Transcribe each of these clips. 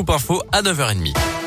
Scoop Info à 9h30.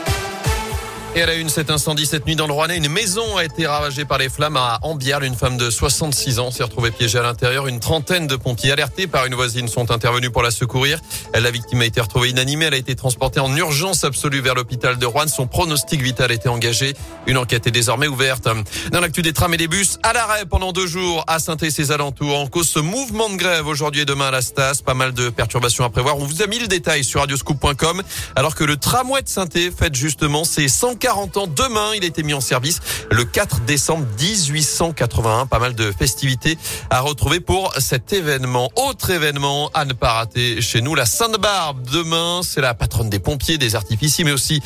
Et à la une, cet incendie cette nuit dans le Rouennais, une maison a été ravagée par les flammes à Ambière. Une femme de 66 ans s'est retrouvée piégée à l'intérieur. Une trentaine de pompiers alertés par une voisine sont intervenus pour la secourir. La victime a été retrouvée inanimée. Elle a été transportée en urgence absolue vers l'hôpital de Rouen. Son pronostic vital été engagé. Une enquête est désormais ouverte. Dans l'actu des trams et des bus, à l'arrêt pendant deux jours à saint et ses alentours. En cause ce mouvement de grève aujourd'hui et demain à la Stas. Pas mal de perturbations à prévoir. On vous a mis le détail sur radioscoop.com alors que le tramway de saint fête justement ses 100 40 ans. Demain, il a été mis en service le 4 décembre 1881. Pas mal de festivités à retrouver pour cet événement. Autre événement à ne pas rater chez nous, la Sainte-Barbe. Demain, c'est la patronne des pompiers, des artificiers, mais aussi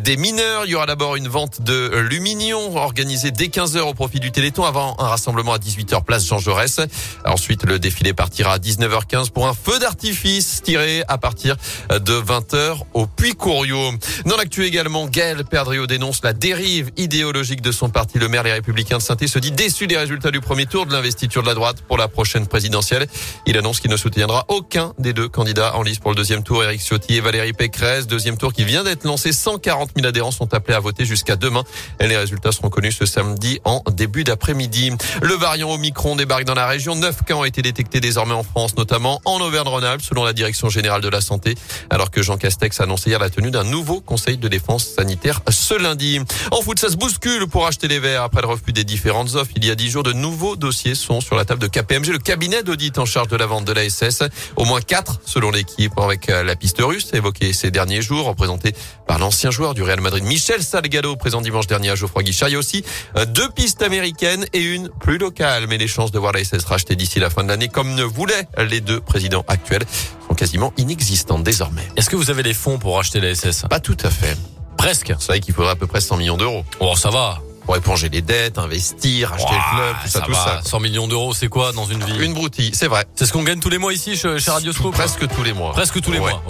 des mineurs. Il y aura d'abord une vente de luminion organisée dès 15h au profit du Téléthon avant un rassemblement à 18h place Jean Jaurès. Ensuite, le défilé partira à 19h15 pour un feu d'artifice tiré à partir de 20h au Puy-Couriot. Dans l'actu également, Gaël Perdriau dénonce la dérive idéologique de son parti. Le maire Les Républicains de saint se dit déçu des résultats du premier tour de l'investiture de la droite pour la prochaine présidentielle. Il annonce qu'il ne soutiendra aucun des deux candidats en lice pour le deuxième tour. Éric Ciotti et Valérie Pécresse. Deuxième tour qui vient d'être lancé. 140 000 adhérents sont appelés à voter jusqu'à demain. Et les résultats seront connus ce samedi en début d'après-midi. Le variant Omicron débarque dans la région. Neuf cas ont été détectés désormais en France, notamment en Auvergne-Rhône-Alpes, selon la Direction générale de la santé. Alors que Jean Castex a annoncé hier la tenue d'un nouveau conseil de défense sanitaire ce lundi. En foot, ça se bouscule pour acheter les verres après le refus des différentes offres. Il y a dix jours, de nouveaux dossiers sont sur la table de KPMG, le cabinet d'audit en charge de la vente de la SS. Au moins quatre, selon l'équipe, avec euh, la piste russe évoquée ces derniers jours, représentée par l'ancien joueur du Real Madrid, Michel Salgado, présent dimanche dernier à Geoffroy Guichard. Il y a aussi euh, deux pistes américaines et une plus locale. Mais les chances de voir la SS rachetée d'ici la fin de l'année, comme ne voulaient les deux présidents actuels, sont quasiment inexistantes désormais. Est-ce que vous avez les fonds pour acheter la SS Pas tout à fait. Presque. C'est vrai qu'il faudrait à peu près 100 millions d'euros. Oh, ça va. Pour éponger les dettes, investir, acheter le club, tout ça, tout ça. 100 millions d'euros, c'est quoi dans une vie? Une broutille, c'est vrai. C'est ce qu'on gagne tous les mois ici chez, chez Radio Scoop Presque tous les mois. Presque tous les Ouais. mois.